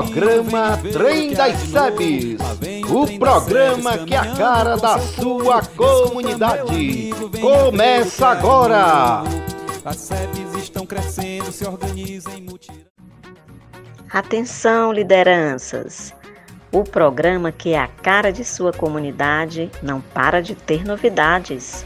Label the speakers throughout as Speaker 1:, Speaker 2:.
Speaker 1: Programa Trem das Sebes, o programa que é a cara da sua comunidade. Começa agora!
Speaker 2: As sebes estão crescendo, se organizam em mutirão.
Speaker 3: Atenção, lideranças! O programa que é a cara de sua comunidade não para de ter novidades.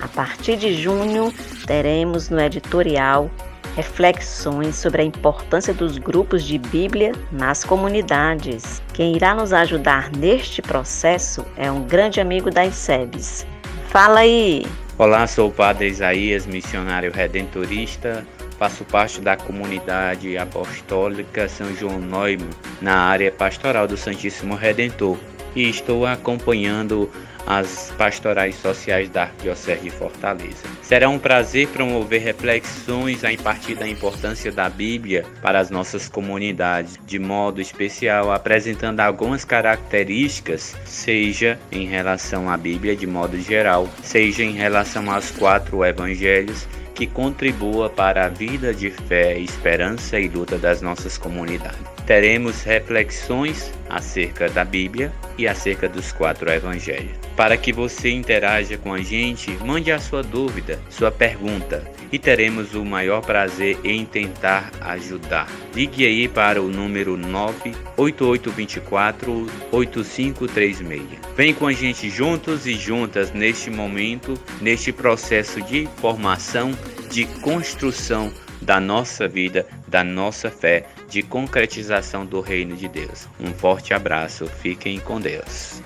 Speaker 3: A partir de junho, teremos no editorial reflexões sobre a importância dos grupos de Bíblia nas comunidades. Quem irá nos ajudar neste processo é um grande amigo das SEBs. Fala aí!
Speaker 4: Olá, sou o Padre Isaías, missionário redentorista. Faço parte da comunidade apostólica São João Neumann, na área pastoral do Santíssimo Redentor, e estou acompanhando as pastorais sociais da Arquidiocese de Fortaleza. Será um prazer promover reflexões a partir da importância da Bíblia para as nossas comunidades, de modo especial apresentando algumas características, seja em relação à Bíblia de modo geral, seja em relação aos quatro evangelhos que contribua para a vida de fé, esperança e luta das nossas comunidades. Teremos reflexões acerca da Bíblia e acerca dos quatro evangelhos. Para que você interaja com a gente, mande a sua dúvida, sua pergunta e teremos o maior prazer em tentar ajudar. Ligue aí para o número 98824 8536. Vem com a gente juntos e juntas neste momento, neste processo de formação, de construção da nossa vida, da nossa fé, de concretização do reino de Deus. Um forte abraço, fiquem com Deus.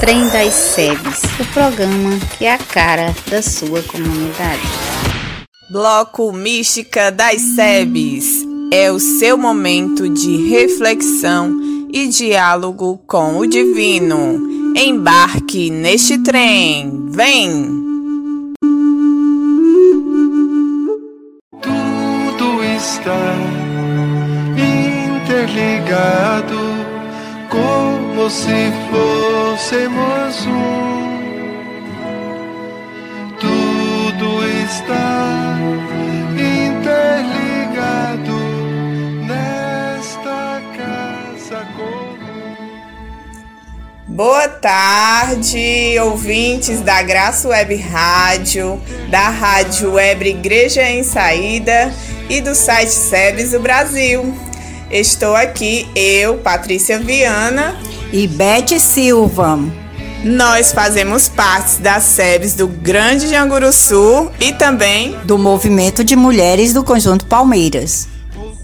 Speaker 3: Trem das Sebes, o programa que é a cara da sua comunidade.
Speaker 5: Bloco Mística das Sebes é o seu momento de reflexão e diálogo com o divino. Embarque neste trem. Vem!
Speaker 6: Interligado como se fôssemos um. Tudo está interligado nesta casa comum.
Speaker 5: Boa tarde, ouvintes da Graça Web Rádio, da Rádio Web Igreja em Saída e do site SEBS do Brasil. Estou aqui, eu, Patrícia Viana
Speaker 7: e Bete Silva.
Speaker 5: Nós fazemos parte das SEBs do Grande Sul e também
Speaker 7: do Movimento de Mulheres do Conjunto Palmeiras.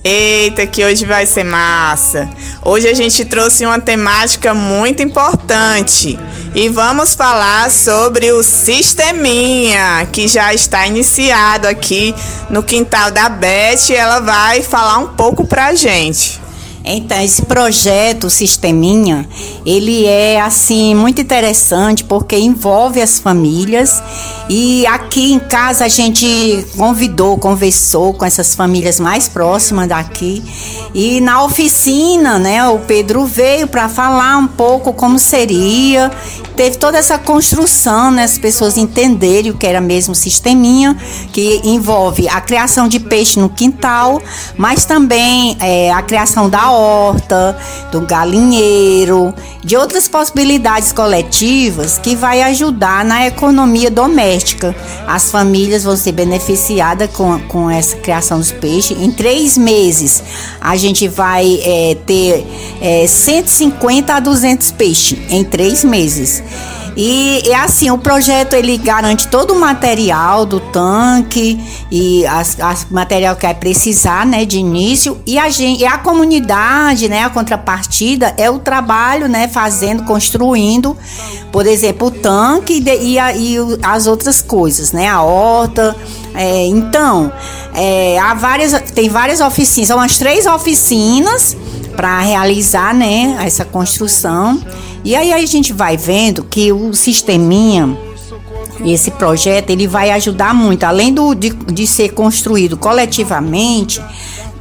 Speaker 5: Eita, que hoje vai ser massa! Hoje a gente trouxe uma temática muito importante e vamos falar sobre o Sisteminha, que já está iniciado aqui no quintal da Beth. Ela vai falar um pouco pra gente.
Speaker 7: Então, esse projeto Sisteminha, ele é assim muito interessante porque envolve as famílias e aqui em casa a gente convidou, conversou com essas famílias mais próximas daqui. E na oficina, né, o Pedro veio para falar um pouco como seria. Teve toda essa construção, né, as pessoas entenderem o que era mesmo sisteminha, que envolve a criação de peixe no quintal, mas também é, a criação da horta, do galinheiro, de outras possibilidades coletivas que vai ajudar na economia doméstica. As famílias vão ser beneficiadas com, com essa criação dos peixes. Em três meses, a gente vai é, ter é, 150 a 200 peixes em três meses. E é assim, o projeto ele garante todo o material do tanque e as, material que vai precisar, né, de início e a gente, e a comunidade, né, a contrapartida é o trabalho, né, fazendo, construindo, por exemplo, o tanque e, a, e as outras coisas, né, a horta. É, então, é, há várias, tem várias oficinas, são as três oficinas para realizar, né, essa construção. E aí a gente vai vendo que o sisteminha esse projeto ele vai ajudar muito, além do, de, de ser construído coletivamente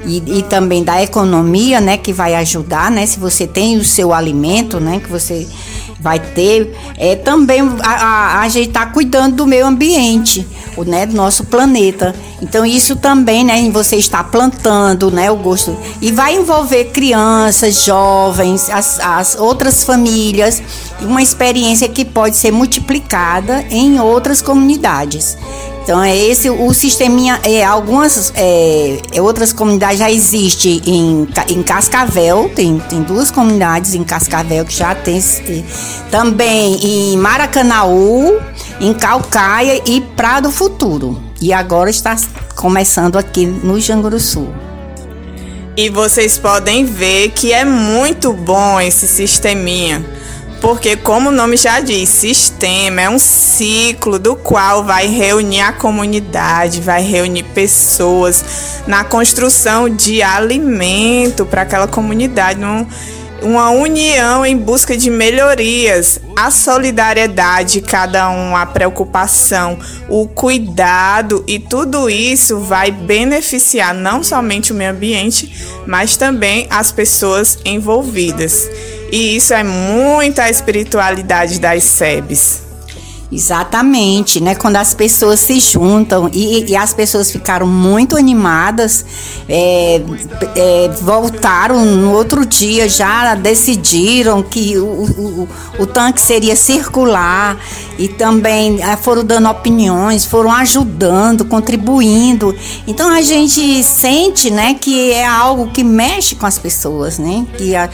Speaker 7: e, e, também da economia, né, que vai ajudar, né, se você tem o seu alimento, né, que você vai ter, é também a, a, a gente está cuidando do meio ambiente, o né, do nosso planeta. Então isso também, né, você está plantando, né, o gosto e vai envolver crianças, jovens, as, as outras famílias, uma experiência que pode ser multiplicada em outras comunidades. Então é esse o sisteminha. É, algumas é, é outras comunidades já existe em, em Cascavel, tem, tem duas comunidades em Cascavel que já tem também em Maracanaú, em Calcaia e Prado Futuro. E agora está começando aqui no Janguru Sul.
Speaker 5: E vocês podem ver que é muito bom esse sisteminha porque, como o nome já diz, sistema é um ciclo do qual vai reunir a comunidade, vai reunir pessoas na construção de alimento para aquela comunidade, uma união em busca de melhorias, a solidariedade, cada um, a preocupação, o cuidado e tudo isso vai beneficiar não somente o meio ambiente, mas também as pessoas envolvidas. E isso é muita espiritualidade das SEBs.
Speaker 7: Exatamente, né? Quando as pessoas se juntam e, e as pessoas ficaram muito animadas, é, é, voltaram no outro dia já decidiram que o, o, o tanque seria circular e também é, foram dando opiniões, foram ajudando, contribuindo. Então a gente sente, né, que é algo que mexe com as pessoas, né? Que é,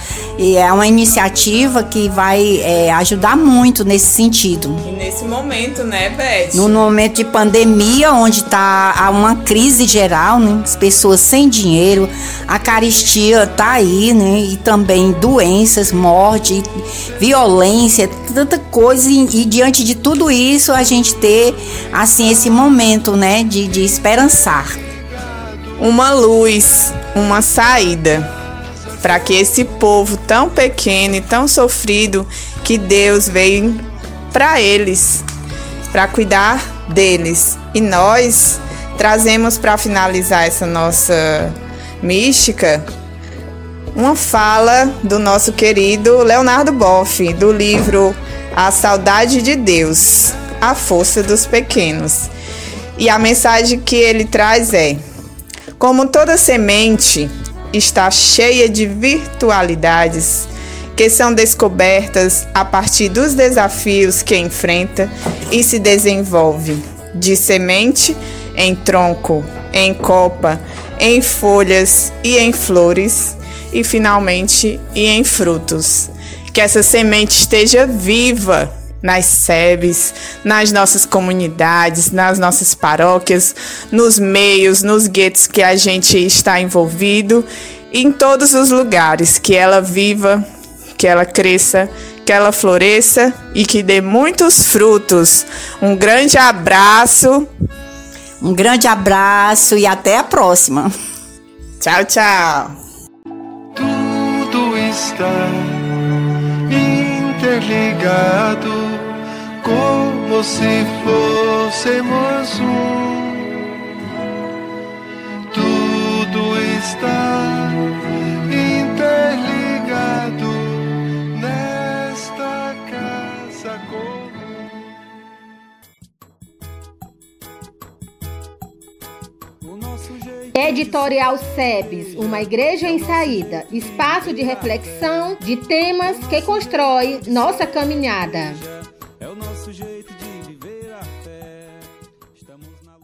Speaker 7: é uma iniciativa que vai é, ajudar muito nesse sentido.
Speaker 5: E nesse momento, né, Beth?
Speaker 7: No momento de pandemia, onde está uma crise geral, né? As pessoas sem dinheiro, a caristia tá aí, né? E também doenças, morte, violência, tanta coisa. E, e, diante de tudo isso, a gente ter, assim, esse momento, né? De, de esperançar.
Speaker 5: Uma luz, uma saída para que esse povo tão pequeno e tão sofrido que Deus veio para eles, para cuidar deles. E nós trazemos para finalizar essa nossa mística uma fala do nosso querido Leonardo Boff, do livro A Saudade de Deus, A Força dos Pequenos. E a mensagem que ele traz é: como toda semente está cheia de virtualidades, que são descobertas a partir dos desafios que enfrenta e se desenvolve de semente em tronco, em copa, em folhas e em flores e finalmente e em frutos. Que essa semente esteja viva nas SEBs, nas nossas comunidades, nas nossas paróquias, nos meios, nos guetos que a gente está envolvido, em todos os lugares, que ela viva que ela cresça, que ela floresça e que dê muitos frutos. Um grande abraço.
Speaker 7: Um grande abraço e até a próxima.
Speaker 5: Tchau, tchau.
Speaker 6: Tudo está interligado como se fôssemos um. Tudo está
Speaker 8: Editorial SEBS, uma igreja em saída, espaço de reflexão de temas que constrói nossa caminhada. É o nosso jeito de viver a fé. Estamos na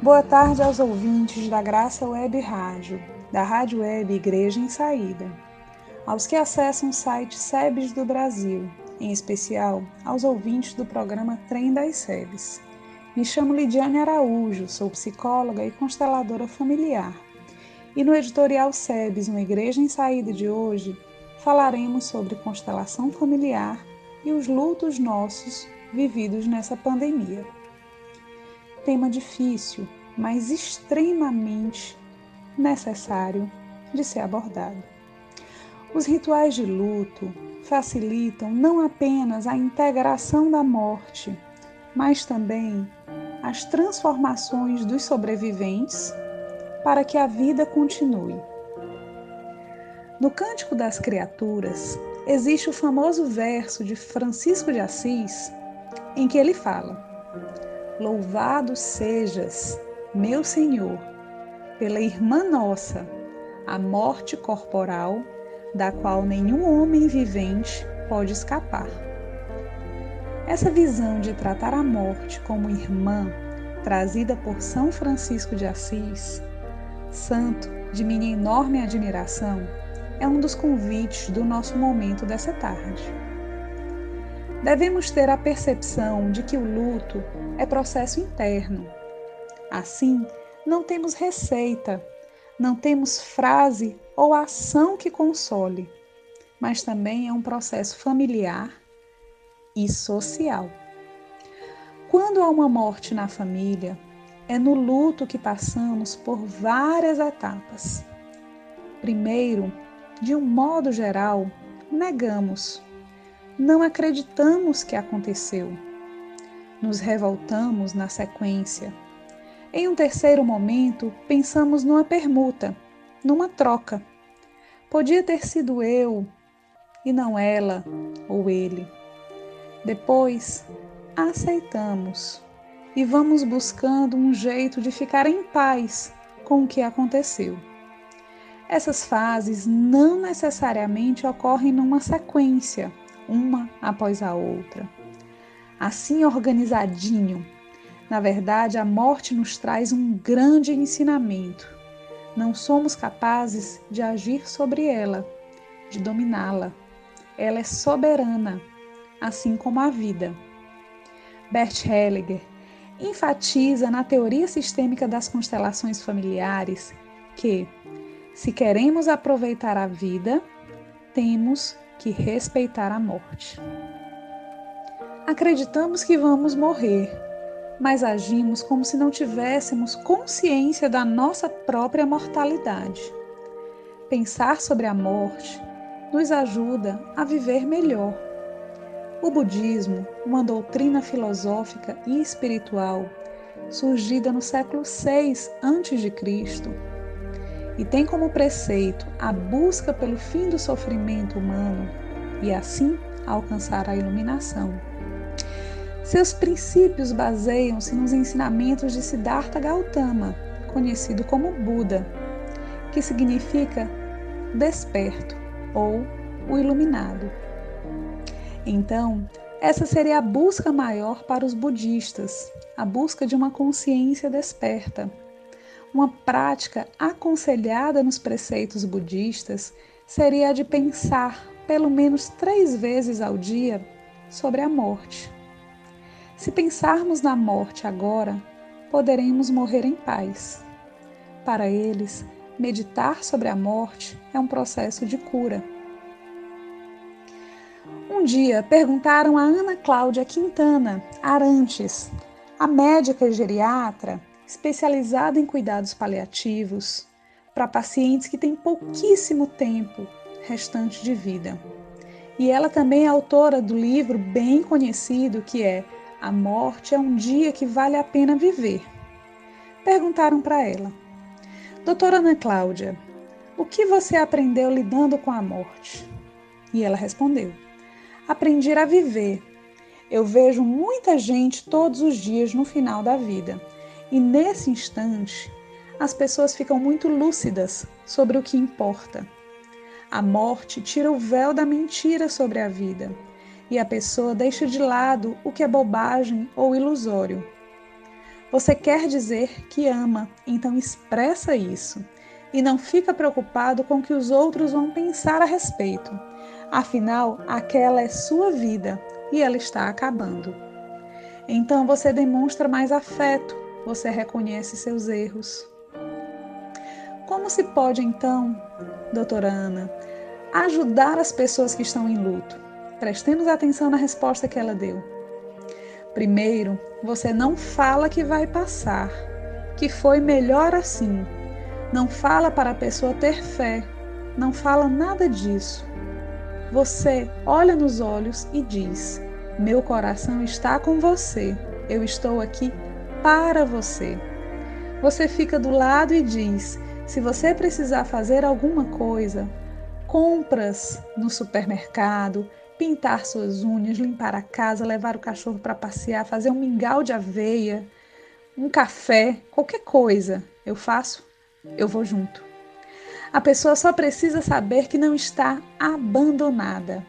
Speaker 9: Boa tarde aos ouvintes da Graça Web Rádio, da Rádio Web Igreja em Saída. Aos que acessam o site SEBS do Brasil, em especial aos ouvintes do programa Trem das SEBS. Me chamo Lidiane Araújo, sou psicóloga e consteladora familiar. E no editorial SEBS, uma igreja em saída de hoje, falaremos sobre constelação familiar e os lutos nossos vividos nessa pandemia. Tema difícil, mas extremamente necessário de ser abordado. Os rituais de luto facilitam não apenas a integração da morte, mas também as transformações dos sobreviventes para que a vida continue. No Cântico das Criaturas, existe o famoso verso de Francisco de Assis em que ele fala: Louvado sejas, meu Senhor, pela irmã nossa, a morte corporal, da qual nenhum homem vivente pode escapar. Essa visão de tratar a morte como irmã, trazida por São Francisco de Assis, santo de minha enorme admiração, é um dos convites do nosso momento dessa tarde. Devemos ter a percepção de que o luto é processo interno. Assim, não temos receita, não temos frase ou ação que console, mas também é um processo familiar e social. Quando há uma morte na família, é no luto que passamos por várias etapas. Primeiro, de um modo geral, negamos. Não acreditamos que aconteceu. Nos revoltamos na sequência. Em um terceiro momento, pensamos numa permuta, numa troca. Podia ter sido eu e não ela ou ele. Depois, aceitamos e vamos buscando um jeito de ficar em paz com o que aconteceu. Essas fases não necessariamente ocorrem numa sequência, uma após a outra. Assim organizadinho, na verdade, a morte nos traz um grande ensinamento. Não somos capazes de agir sobre ela, de dominá-la. Ela é soberana assim como a vida. Bert Hellinger enfatiza na teoria sistêmica das constelações familiares que, se queremos aproveitar a vida, temos que respeitar a morte. Acreditamos que vamos morrer, mas agimos como se não tivéssemos consciência da nossa própria mortalidade. Pensar sobre a morte nos ajuda a viver melhor o budismo, uma doutrina filosófica e espiritual surgida no século VI a.C. e tem como preceito a busca pelo fim do sofrimento humano e assim alcançar a iluminação. Seus princípios baseiam-se nos ensinamentos de Siddhartha Gautama, conhecido como Buda, que significa desperto ou o iluminado. Então, essa seria a busca maior para os budistas, a busca de uma consciência desperta. Uma prática aconselhada nos preceitos budistas seria a de pensar pelo menos três vezes ao dia sobre a morte. Se pensarmos na morte agora, poderemos morrer em paz. Para eles, meditar sobre a morte é um processo de cura. Um dia perguntaram a Ana Cláudia Quintana Arantes, a médica geriatra especializada em cuidados paliativos para pacientes que têm pouquíssimo tempo restante de vida. E ela também é autora do livro bem conhecido que é A Morte é um Dia que Vale a Pena Viver. Perguntaram para ela: Doutora Ana Cláudia, o que você aprendeu lidando com a morte? E ela respondeu: aprendi a viver. Eu vejo muita gente todos os dias no final da vida, e nesse instante as pessoas ficam muito lúcidas sobre o que importa. A morte tira o véu da mentira sobre a vida e a pessoa deixa de lado o que é bobagem ou ilusório. Você quer dizer que ama, então expressa isso e não fica preocupado com o que os outros vão pensar a respeito Afinal, aquela é sua vida e ela está acabando. Então você demonstra mais afeto, você reconhece seus erros. Como se pode então, doutora Ana, ajudar as pessoas que estão em luto? Prestemos atenção na resposta que ela deu. Primeiro, você não fala que vai passar, que foi melhor assim. Não fala para a pessoa ter fé, não fala nada disso. Você olha nos olhos e diz: Meu coração está com você, eu estou aqui para você. Você fica do lado e diz: Se você precisar fazer alguma coisa, compras no supermercado, pintar suas unhas, limpar a casa, levar o cachorro para passear, fazer um mingau de aveia, um café, qualquer coisa eu faço, eu vou junto. A pessoa só precisa saber que não está abandonada.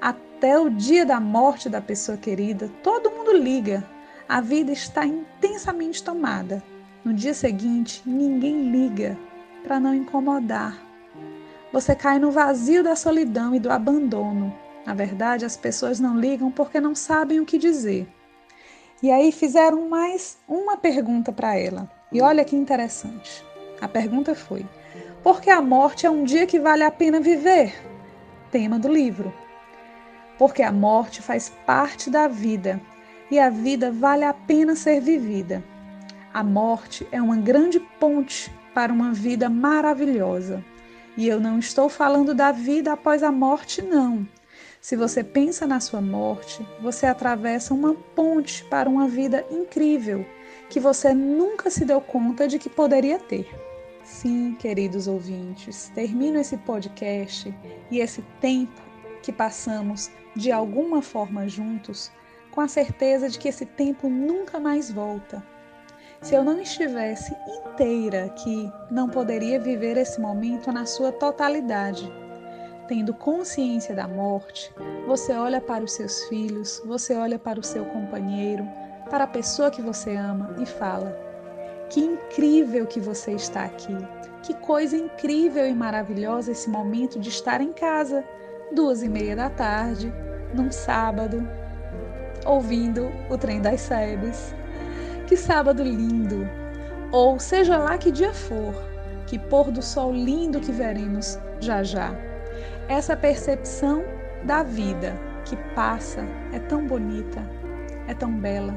Speaker 9: Até o dia da morte da pessoa querida, todo mundo liga. A vida está intensamente tomada. No dia seguinte, ninguém liga para não incomodar. Você cai no vazio da solidão e do abandono. Na verdade, as pessoas não ligam porque não sabem o que dizer. E aí fizeram mais uma pergunta para ela. E olha que interessante. A pergunta foi: porque a morte é um dia que vale a pena viver. Tema do livro. Porque a morte faz parte da vida e a vida vale a pena ser vivida. A morte é uma grande ponte para uma vida maravilhosa. E eu não estou falando da vida após a morte, não. Se você pensa na sua morte, você atravessa uma ponte para uma vida incrível que você nunca se deu conta de que poderia ter. Sim, queridos ouvintes, termino esse podcast e esse tempo que passamos de alguma forma juntos com a certeza de que esse tempo nunca mais volta. Se eu não estivesse inteira aqui, não poderia viver esse momento na sua totalidade. Tendo consciência da morte, você olha para os seus filhos, você olha para o seu companheiro, para a pessoa que você ama e fala: que incrível que você está aqui. Que coisa incrível e maravilhosa esse momento de estar em casa, duas e meia da tarde, num sábado, ouvindo o trem das sebes. Que sábado lindo! Ou seja lá que dia for, que pôr do sol lindo que veremos já já. Essa percepção da vida que passa é tão bonita, é tão bela.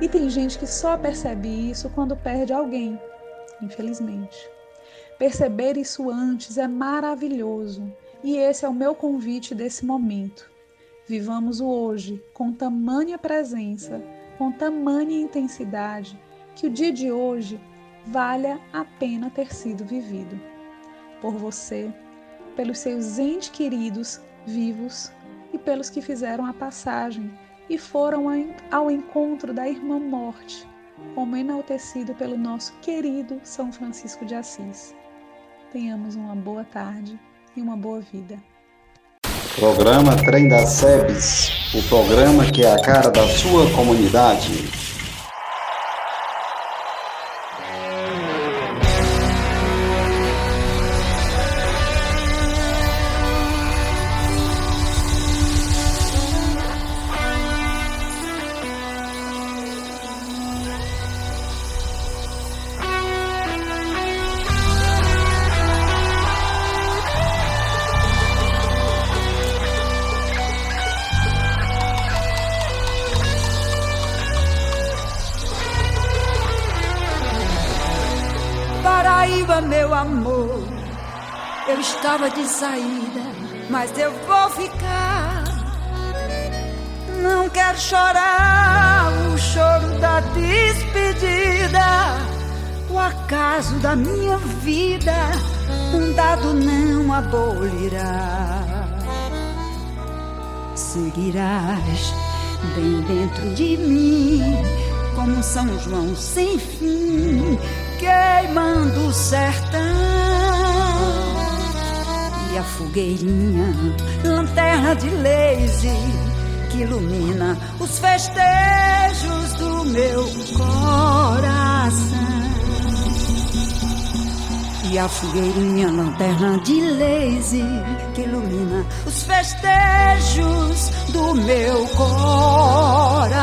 Speaker 9: E tem gente que só percebe isso quando perde alguém, infelizmente. Perceber isso antes é maravilhoso e esse é o meu convite desse momento. Vivamos o hoje com tamanha presença, com tamanha intensidade, que o dia de hoje valha a pena ter sido vivido. Por você, pelos seus entes queridos vivos e pelos que fizeram a passagem e foram ao encontro da irmã morte, como enaltecido pelo nosso querido São Francisco de Assis. Tenhamos uma boa tarde e uma boa vida.
Speaker 1: Programa Trem das Sebes, o programa que é a cara da sua comunidade.
Speaker 10: Estava de saída, mas eu vou ficar. Não quero chorar o choro da despedida, o acaso da minha vida, um dado não abolirá. Seguirás bem dentro de mim, como São João sem fim, queimando o sertão e a fogueirinha, lanterna de lazy que ilumina os festejos do meu coração. E a fogueirinha, lanterna de lazy que ilumina os festejos do meu coração.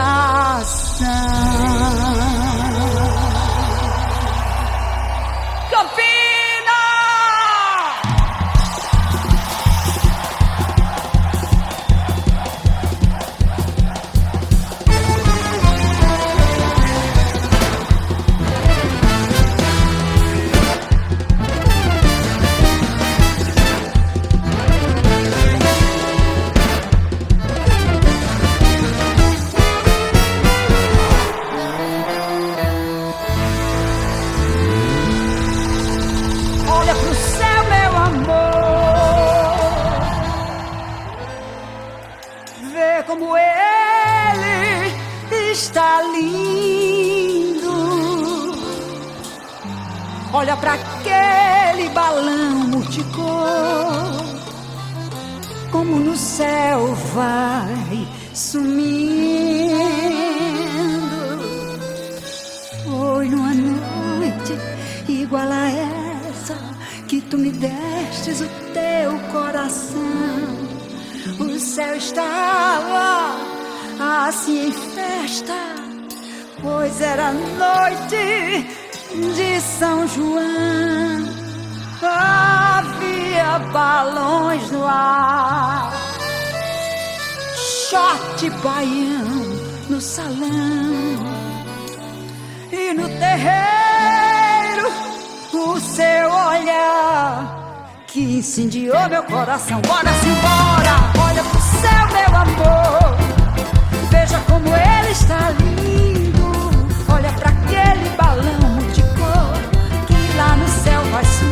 Speaker 10: Noite de São João. Havia balões no ar, shot baião no salão e no terreiro o seu olhar que incendiou meu coração. Bora se embora, olha pro céu, meu amor. Veja como ele está lindo. Para aquele balão de cor que lá no céu vai sumindo.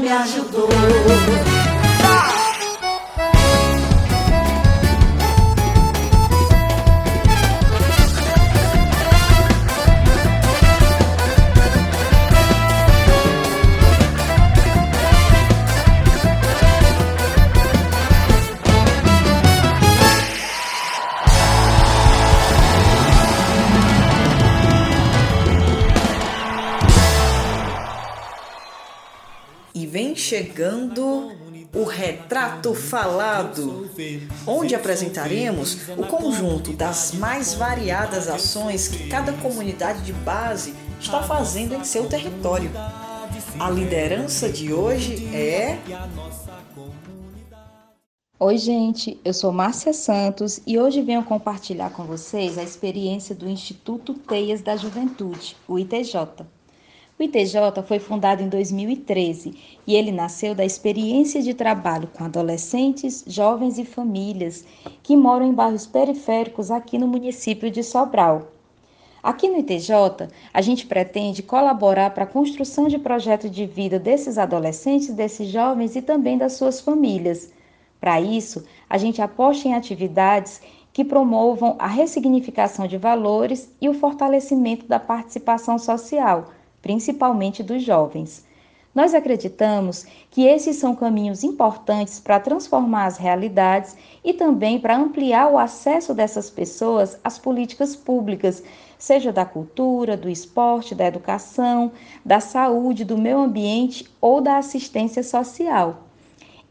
Speaker 10: me ajudou.
Speaker 11: Chegando o Retrato Falado, onde apresentaremos o conjunto das mais variadas ações que cada comunidade de base está fazendo em seu território. A liderança de hoje é.
Speaker 12: Oi, gente, eu sou Márcia Santos e hoje venho compartilhar com vocês a experiência do Instituto Teias da Juventude, o ITJ. O ITJ foi fundado em 2013 e ele nasceu da experiência de trabalho com adolescentes, jovens e famílias que moram em bairros periféricos aqui no município de Sobral. Aqui no ITJ, a gente pretende colaborar para a construção de projetos de vida desses adolescentes, desses jovens e também das suas famílias. Para isso, a gente aposta em atividades que promovam a ressignificação de valores e o fortalecimento da participação social principalmente dos jovens. Nós acreditamos que esses são caminhos importantes para transformar as realidades e também para ampliar o acesso dessas pessoas às políticas públicas, seja da cultura, do esporte, da educação, da saúde, do meio ambiente ou da assistência social.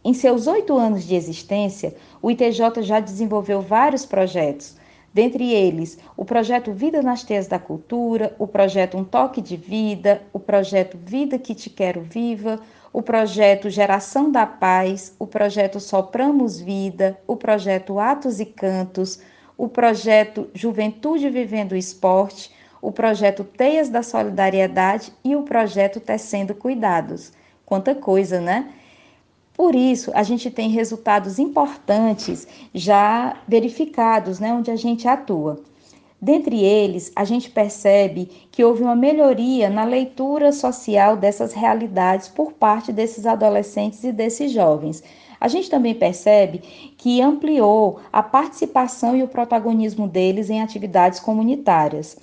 Speaker 12: Em seus oito anos de existência, o ITJ já desenvolveu vários projetos, dentre eles o projeto Vida nas Teias da Cultura, o projeto Um Toque de Vida, o projeto Vida que Te Quero Viva, o projeto Geração da Paz, o projeto Sopramos Vida, o projeto Atos e Cantos, o projeto Juventude Vivendo Esporte, o projeto Teias da Solidariedade e o projeto Tecendo Cuidados. Quanta coisa, né? Por isso, a gente tem resultados importantes já verificados, né, onde a gente atua. Dentre eles, a gente percebe que houve uma melhoria na leitura social dessas realidades por parte desses adolescentes e desses jovens. A gente também percebe que ampliou a participação e o protagonismo deles em atividades comunitárias.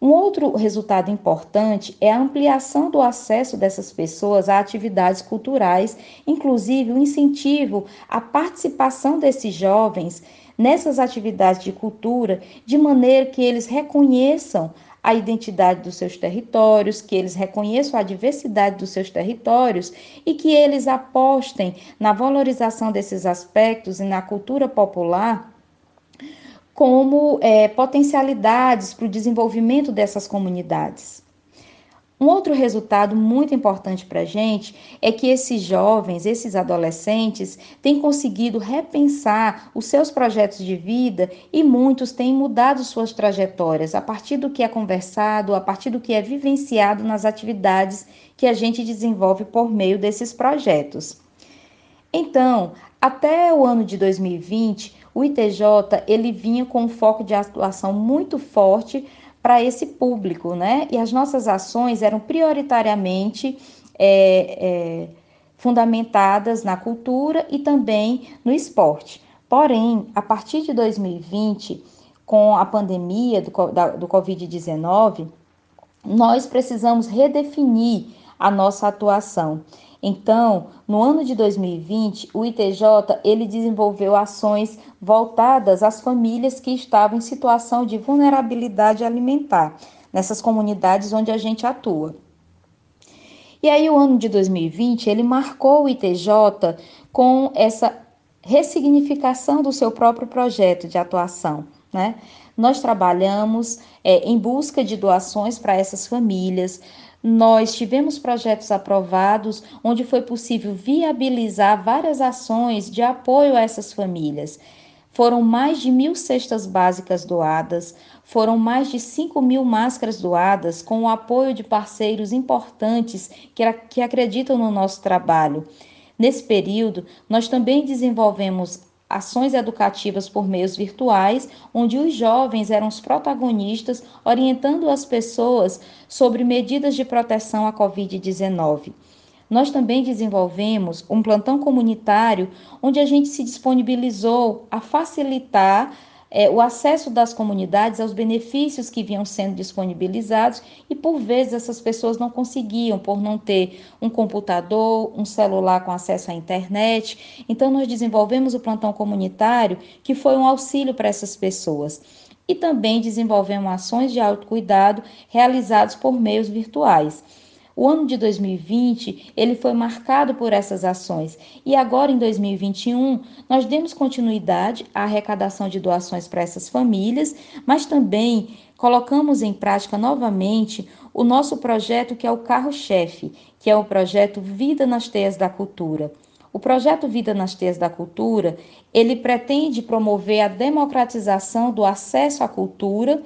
Speaker 12: Um outro resultado importante é a ampliação do acesso dessas pessoas a atividades culturais, inclusive o incentivo à participação desses jovens nessas atividades de cultura, de maneira que eles reconheçam a identidade dos seus territórios, que eles reconheçam a diversidade dos seus territórios e que eles apostem na valorização desses aspectos e na cultura popular como é, potencialidades para o desenvolvimento dessas comunidades. Um outro resultado muito importante para a gente é que esses jovens, esses adolescentes, têm conseguido repensar os seus projetos de vida e muitos têm mudado suas trajetórias a partir do que é conversado, a partir do que é vivenciado nas atividades que a gente desenvolve por meio desses projetos. Então, até o ano de 2020, o ITJ ele vinha com um foco de atuação muito forte para esse público, né? E as nossas ações eram prioritariamente é, é, fundamentadas na cultura e também no esporte. Porém, a partir de 2020, com a pandemia do, do Covid-19, nós precisamos redefinir a nossa atuação. Então, no ano de 2020, o ITJ ele desenvolveu ações voltadas às famílias que estavam em situação de vulnerabilidade alimentar, nessas comunidades onde a gente atua. E aí o ano de 2020, ele marcou o ITJ com essa ressignificação do seu próprio projeto de atuação, né? Nós trabalhamos é, em busca de doações para essas famílias, nós tivemos projetos aprovados onde foi possível viabilizar várias ações de apoio a essas famílias. Foram mais de mil cestas básicas doadas, foram mais de 5 mil máscaras doadas com o apoio de parceiros importantes que, que acreditam no nosso trabalho. Nesse período, nós também desenvolvemos ações educativas por meios virtuais, onde os jovens eram os protagonistas, orientando as pessoas sobre medidas de proteção à Covid-19. Nós também desenvolvemos um plantão comunitário, onde a gente se disponibilizou a facilitar é, o acesso das comunidades aos benefícios que vinham sendo disponibilizados e por vezes essas pessoas não conseguiam por não ter um computador, um celular com acesso à internet. Então nós desenvolvemos o plantão comunitário, que foi um auxílio para essas pessoas. E também desenvolvemos ações de autocuidado realizadas por meios virtuais. O ano de 2020, ele foi marcado por essas ações e agora em 2021, nós demos continuidade à arrecadação de doações para essas famílias, mas também colocamos em prática novamente o nosso projeto que é o carro-chefe, que é o projeto Vida nas Teias da Cultura. O projeto Vida nas Teias da Cultura, ele pretende promover a democratização do acesso à cultura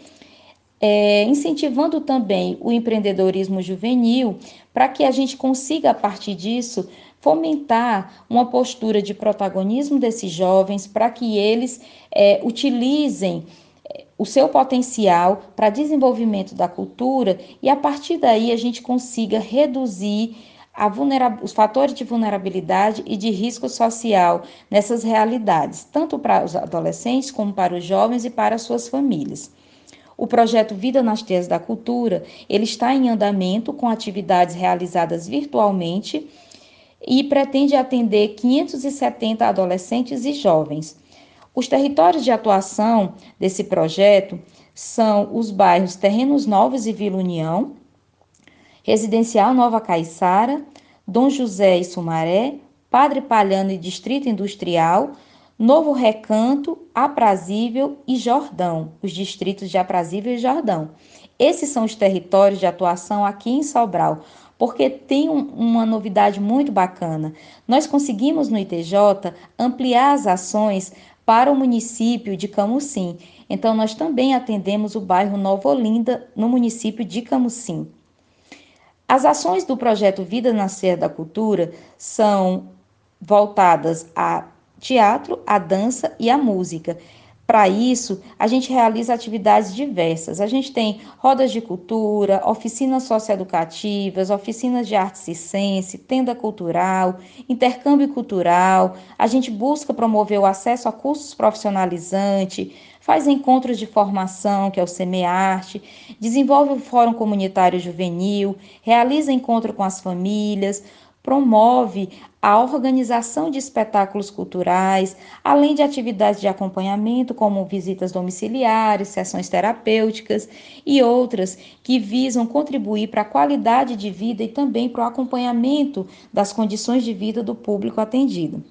Speaker 12: é, incentivando também o empreendedorismo juvenil, para que a gente consiga, a partir disso, fomentar uma postura de protagonismo desses jovens, para que eles é, utilizem é, o seu potencial para desenvolvimento da cultura e a partir daí a gente consiga reduzir os fatores de vulnerabilidade e de risco social nessas realidades, tanto para os adolescentes como para os jovens e para as suas famílias. O projeto Vida nas Teias da Cultura, ele está em andamento com atividades realizadas virtualmente e pretende atender 570 adolescentes e jovens. Os territórios de atuação desse projeto são os bairros Terrenos Novos e Vila União, Residencial Nova Caiçara, Dom José e Sumaré, Padre Palhano e Distrito Industrial, Novo Recanto, Aprazível e Jordão, os distritos de Aprazível e Jordão. Esses são os territórios de atuação aqui em Sobral, porque tem um, uma novidade muito bacana. Nós conseguimos no ITJ ampliar as ações para o município de Camusim. Então, nós também atendemos o bairro Nova Olinda, no município de Camusim. As ações do projeto Vida Nascer da Cultura são voltadas a teatro, a dança e a música. Para isso, a gente realiza atividades diversas. A gente tem rodas de cultura, oficinas socioeducativas, oficinas de arte circense, tenda cultural, intercâmbio cultural. A gente busca promover o acesso a cursos profissionalizantes, faz encontros de formação, que é o SEMEARTE, desenvolve o Fórum Comunitário Juvenil, realiza encontro com as famílias, promove a organização de espetáculos culturais, além de atividades de acompanhamento, como visitas domiciliares, sessões terapêuticas e outras que visam contribuir para a qualidade de vida e também para o acompanhamento das condições de vida do público atendido.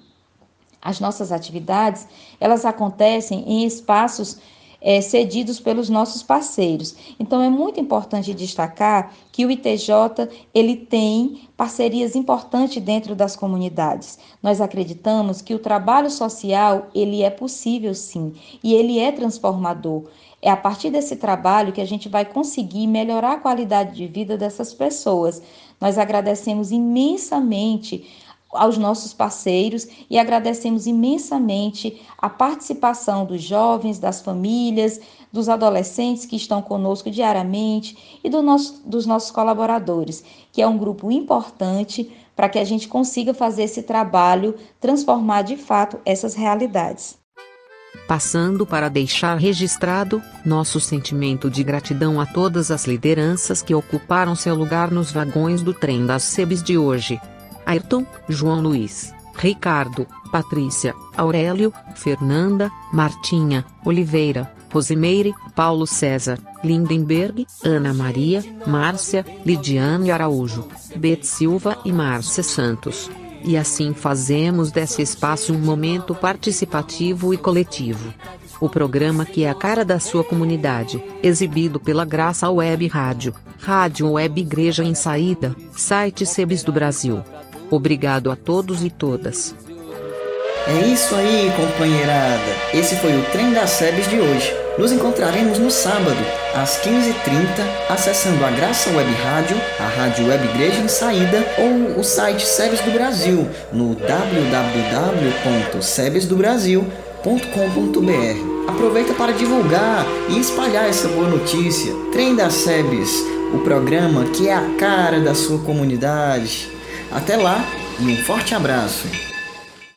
Speaker 12: As nossas atividades, elas acontecem em espaços é, cedidos pelos nossos parceiros. Então é muito importante destacar que o ITJ ele tem parcerias importantes dentro das comunidades. Nós acreditamos que o trabalho social ele é possível sim e ele é transformador. É a partir desse trabalho que a gente vai conseguir melhorar a qualidade de vida dessas pessoas. Nós agradecemos imensamente aos nossos parceiros e agradecemos imensamente a participação dos jovens, das famílias, dos adolescentes que estão conosco diariamente e do nosso, dos nossos colaboradores, que é um grupo importante para que a gente consiga fazer esse trabalho transformar de fato essas realidades.
Speaker 13: Passando para deixar registrado nosso sentimento de gratidão a todas as lideranças que ocuparam seu lugar nos vagões do trem das SEBs de hoje. Ayrton, João Luiz, Ricardo, Patrícia, Aurélio, Fernanda, Martinha, Oliveira, Rosimeire, Paulo César, Lindenberg, Ana Maria, Márcia, Lidiane Araújo, Bet Silva e Márcia Santos. E assim fazemos desse espaço um momento participativo e coletivo. O programa que é a cara da sua comunidade, exibido pela Graça Web Rádio, Rádio Web Igreja em Saída, site Sebes do Brasil. Obrigado a todos e todas.
Speaker 14: É isso aí, companheirada. Esse foi o Trem das Sebes de hoje. Nos encontraremos no sábado, às 15h30, acessando a Graça Web Rádio, a Rádio Web Igreja em Saída ou o site Sebes do Brasil no www.sebesdobrasil.com.br. Aproveita para divulgar e espalhar essa boa notícia. Trem das Sebes, o programa que é a cara da sua comunidade. Até lá e um forte abraço!